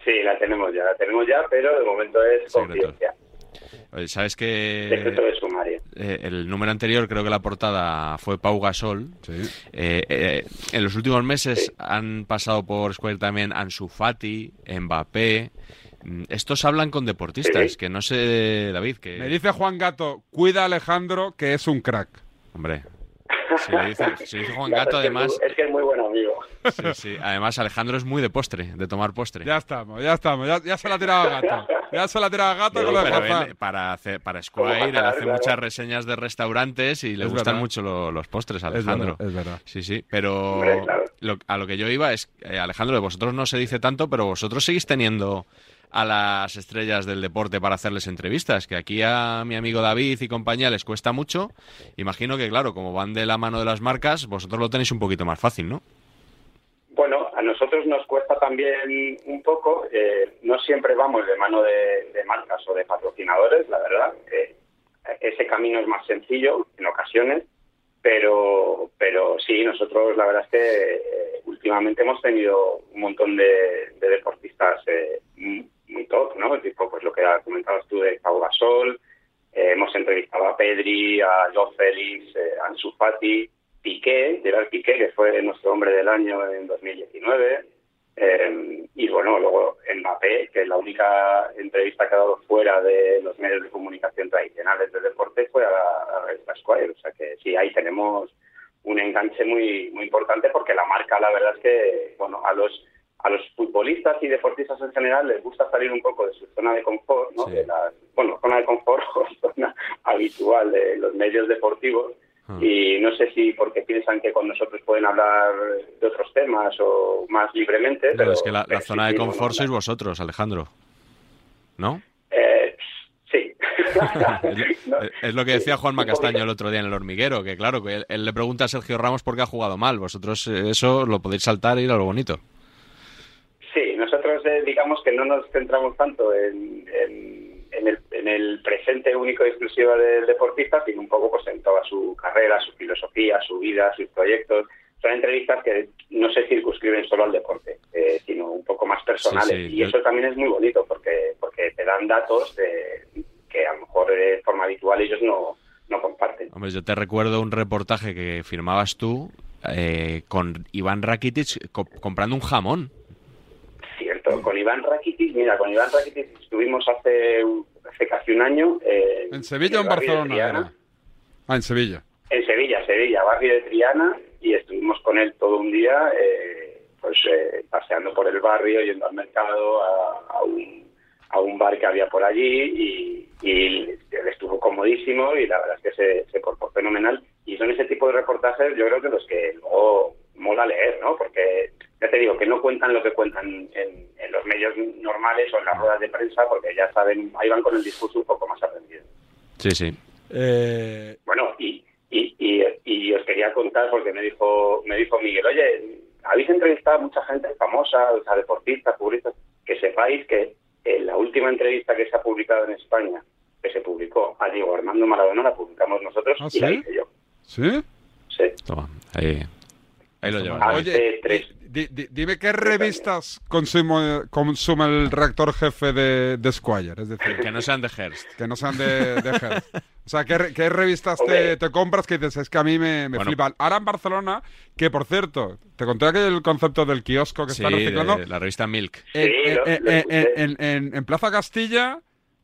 Sí, la tenemos ya, la tenemos ya, pero de momento es confidencial. Oye, ¿Sabes que Secreto de sumario. eh, el número anterior creo que la portada fue Pau Gasol? Eh, eh, en los últimos meses han pasado por Square también Ansu Fati, Mbappé. Mm, Estos hablan con deportistas, Sí. que no sé, David, que... Me dice Juan Gato, cuida a Alejandro, que es un crack. Hombre, si le dice, si le dice Juan Gato, es que es además... muy- Es que es muy buen amigo. Sí, sí. Además, Alejandro es muy de postre, de tomar postre. Ya estamos, ya estamos. Ya, ya se la ha tirado a Gato. Ya se la ha tirado a Gato con lo de Pero para, hacer, para Squire, él hace claro. muchas reseñas de restaurantes y le Es gustan verdad. mucho lo- los postres, Es Alejandro. verdad, es verdad. Sí, sí, pero Hombre, claro. lo- a lo que yo iba es, eh, Alejandro, de vosotros no se dice tanto, pero vosotros seguís teniendo a las estrellas del deporte para hacerles entrevistas, que aquí a mi amigo David y compañía les cuesta mucho. Imagino que, claro, como van de la mano de las marcas, vosotros lo tenéis un poquito más fácil, ¿no? Bueno, a nosotros nos cuesta también un poco, eh, no siempre vamos de mano de, marcas o de patrocinadores, la verdad. Ese camino es más sencillo en ocasiones, pero, pero sí, nosotros la verdad es que eh, últimamente hemos tenido un montón de, de deportistas eh, muy top, ¿no? Tipo, pues lo que comentabas tú de Pau Gasol, eh, hemos entrevistado a Pedri, a Joe Félix, eh, a Ansu Fati, Piqué, Gerard Piqué, que fue nuestro hombre del año en 2019. eh, y bueno, luego Mbappé, que la única entrevista que ha dado fuera de los medios de comunicación tradicionales del deporte, fue a a revista Squire. O sea que sí, ahí tenemos un enganche muy muy importante porque la marca, la verdad es que, bueno, a los a los futbolistas y deportistas en general les gusta salir un poco de su zona de confort, ¿no? De la, bueno, zona de confort *laughs* o zona habitual de los medios deportivos. Y no sé si porque piensan que con nosotros pueden hablar de otros temas o más libremente. Pero, es que la, zona sí, de confort sois vosotros, Alejandro. ¿No? eh, sí. *laughs* Es, *laughs* es lo que decía Juanma Castaño el otro día en el hormiguero, que claro, que él, él le pregunta a Sergio Ramos por qué ha jugado mal. Vosotros eh, eso lo podéis saltar y ir a lo bonito. Sí, nosotros eh, digamos que no nos centramos tanto en, en- en el, en el presente único y exclusivo del deportista, sino un poco pues en toda su carrera, su filosofía, su vida, sus proyectos. Son entrevistas que no se circunscriben solo al deporte, eh, sino un poco más personales. Sí, sí, y yo- eso también es muy bonito porque, porque te dan datos de- que a lo mejor de forma habitual ellos no, no comparten. Hombre, yo te recuerdo un reportaje que firmabas tú eh, con Iván Rakitic co- comprando un jamón. Con Iván Rakitic, mira, con Iván Rakitic estuvimos hace, hace casi un año eh, ¿En Sevilla o en Barcelona? Era? Ah, en Sevilla. En Sevilla, Sevilla, barrio de Triana, y estuvimos con él todo un día, eh, pues eh, paseando por el barrio, yendo al mercado, a, a un, a un bar que había por allí, y, y él estuvo comodísimo y la verdad es que se, se portó fenomenal. Y son ese tipo de reportajes, yo creo que los que luego mola leer, ¿no? Porque ya te digo que no cuentan lo que cuentan en, en los medios normales o en las ruedas de prensa, porque ya saben, ahí van con el discurso un poco más aprendido. Sí, sí. Eh, Bueno, y, y, y, y os quería contar, porque me dijo, me dijo Miguel, oye, habéis entrevistado a mucha gente famosa, o sea, deportistas, futbolistas, que sepáis que en la última entrevista que se ha publicado en España, que se publicó a Diego Armando Maradona, la publicamos nosotros ¿Ah, y la hice yo. ¿Sí? Sí. Toma, ahí, ahí lo Di- di- dime qué revistas consume, consume el rector jefe de, de Squire, es decir, Que no sean de Hearst. que no sean de, de Hearst. O sea, ¿qué, qué revistas te, compras que dices? Es que a mí me, me Bueno. flipan. Ahora en Barcelona, que por cierto, te conté aquel concepto del kiosco que Sí, están reciclando. de la revista Milk. Sí, lo en- en Plaza Castilla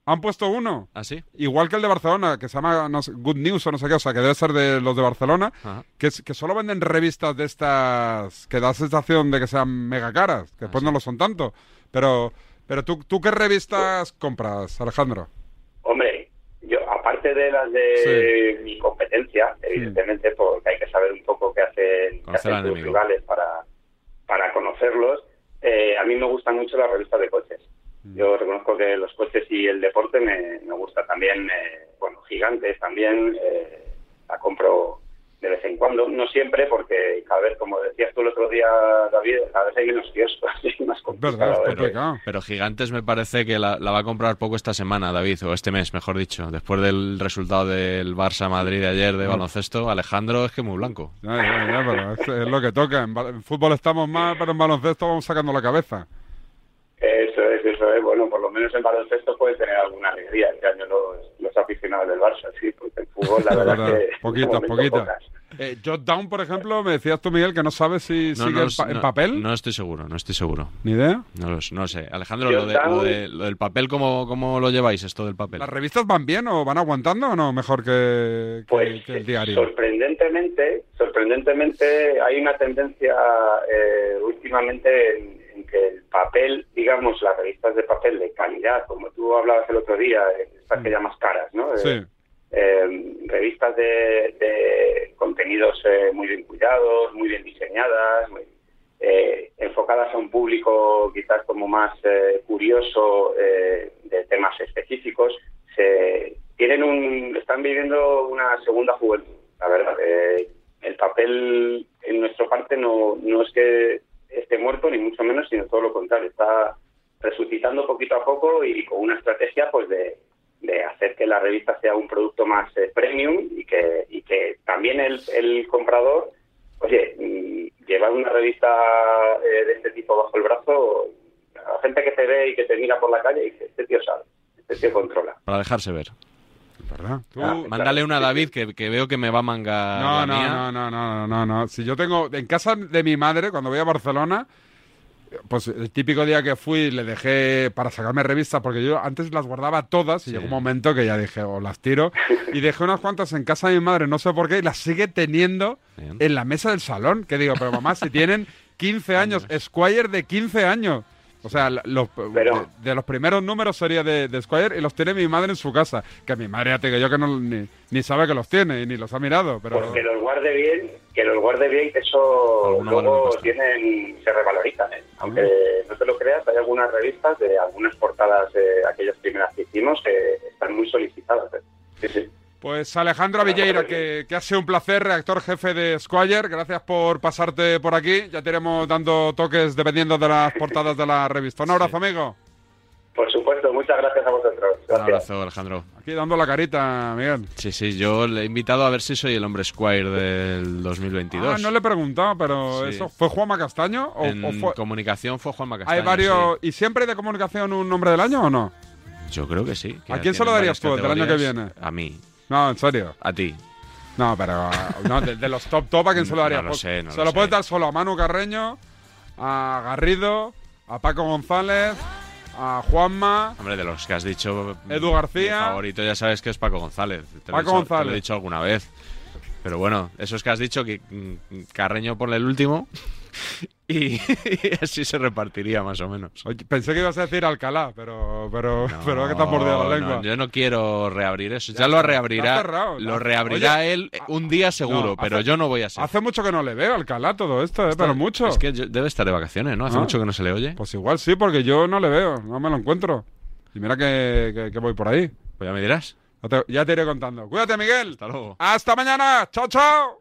han puesto uno. ¿Ah, sí? Igual que el de Barcelona, que se llama no sé, Good News o no sé qué, o sea, que debe ser de los de Barcelona, Ajá. que, es- que solo venden revistas de estas que da sensación de que sean mega caras, que después no lo son tanto. Pero, pero ¿tú, ¿tú qué revistas compras, Alejandro? Hombre, yo aparte de las de mi competencia, evidentemente, porque hay que saber un poco qué hacen, qué hacen tus rivales para, para conocerlos, eh, a mí me gustan mucho las revistas de coches. Mm. Yo reconozco que los coches y el deporte me, me gusta también, eh, bueno, gigantes también, eh, la compro de vez en cuando, no siempre, porque cada vez, como decías tú el otro día, David, cada vez hay menos kioscos, *laughs* es más complicado. Verdad, es complicado. Pero Gigantes me parece que la, la va a comprar poco esta semana, David, o este mes, mejor dicho. Después del resultado del Barça-Madrid de ayer de baloncesto, Alejandro es que muy blanco. Ya, ya, ya, pero es, es lo que toca. En, en fútbol estamos mal, pero en baloncesto vamos sacando la cabeza. Eso es, eso es. Bueno, por lo menos en baloncesto puede tener alguna alegría este año los, los aficionados del Barça, sí, porque en fútbol la *laughs* Es verdad verdad, que... poquitas. Eh, Jot Down, por ejemplo, me decías tú, Miguel, que no sabes si No, sigue no, en, pa- en no, papel. No estoy seguro, no estoy seguro. Ni idea. No lo, no sé. Alejandro, lo, de- lo, de- lo del papel, ¿cómo, ¿cómo lo lleváis esto del papel? ¿Las revistas van bien o van aguantando o no? Mejor que, que- Pues que el diario. sorprendentemente, sorprendentemente hay una tendencia eh, últimamente en, en que el papel, digamos, las revistas de papel de calidad, como tú hablabas el otro día, eh, estas que llamas caras, ¿no? Eh, Sí. eh, revistas de, de contenidos eh, muy bien cuidados, muy bien diseñadas, muy- eh, enfocadas a un público quizás como más eh, curioso eh, de temas específicos, se tienen un, están viviendo una segunda juventud, la verdad. Eh, el papel en nuestra parte no, no es que esté muerto ni mucho menos, sino todo lo contrario, está resucitando poquito a poco y con una estrategia pues de, de hacer que la revista sea un producto más eh, premium y que, y que también el, el comprador, oye, mm, llevar una revista eh, de este tipo bajo el brazo, la gente que te ve y que te mira por la calle dice, este tío sabe, este tío controla. Para dejarse ver. ¿Verdad? Tú- Ah, Mándale una a David que, que veo que me va a mangar No, la no, mía. no, no, no, no, no. Si yo tengo en casa de mi madre cuando voy a Barcelona, pues el típico día que fui le dejé para sacarme revistas porque yo antes las guardaba todas y llegó un momento que ya dije o las tiro y dejé unas cuantas en casa de mi madre, no sé por qué, y las sigue teniendo en la mesa del salón. Que digo, pero mamá, si tienen 15 *laughs* años, Squire de 15 años. O sea, los, de, de los primeros números sería de, de Squire y los tiene mi madre en su casa. Que mi madre, ya te digo yo, que no, ni, ni sabe que los tiene y ni los ha mirado. Pero Pues que los guarde bien, que los guarde bien, que eso luego tienen, se revalorizan. ¿eh? Aunque no te lo creas, hay algunas revistas de algunas portadas de aquellas primeras que hicimos que están muy solicitadas. ¿eh? Sí, sí. Pues Alejandro Villeira, que, que ha sido un placer, redactor jefe de Squire. Gracias por pasarte por aquí. Ya te iremos dando toques dependiendo de las portadas de la revista. Un abrazo, amigo. Por supuesto, muchas gracias a vosotros. Un abrazo, Alejandro. Aquí dando la carita, Miguel. Sí, sí, yo le he invitado a ver si soy el hombre Squire del 2022. Ah, no le he preguntado, pero Sí. ¿eso fue Juanma Castaño? ¿O, en o fue... comunicación fue Juanma Castaño. ¿Hay varios... ¿Y siempre hay de comunicación un nombre del año o no? Yo creo que sí. que ¿A quién se lo darías tú, el del año que viene? A mí. No, en serio. A ti. No, pero no, de, de los top top, ¿a quién se lo No darías? lo Pues sé, no se lo lo puedes dar solo a Manu Carreño, a Garrido, a Paco González, a Juanma. Hombre, de los que has dicho. Edu García. Mi favorito ya sabes que es Paco González. Te lo he Paco dicho- González. Te lo he dicho alguna vez. Pero bueno, esos que has dicho, que mm, Carreño por el último. Y, *laughs* y así se repartiría más o menos. Oye, pensé que ibas a decir Alcalá, pero, pero, *laughs* pero que te has mordido la No, lengua. no, yo no quiero reabrir eso. Ya, Ya lo está, reabrirá. está cerrado, lo está- reabrirá Oye, él un día seguro, no, pero hace- yo no voy a ser. Hace mucho que no le veo Alcalá todo esto, eh, pero mucho. Es que yo- debe estar de vacaciones, ¿no? Hace Ah. mucho que no se le oye. Pues igual sí, porque yo no le veo, no me lo encuentro. Y mira que, que- que voy por ahí. Pues ya me dirás. Ya te, ya te iré contando. Cuídate, Miguel. Hasta luego. Hasta mañana. Chao, chao.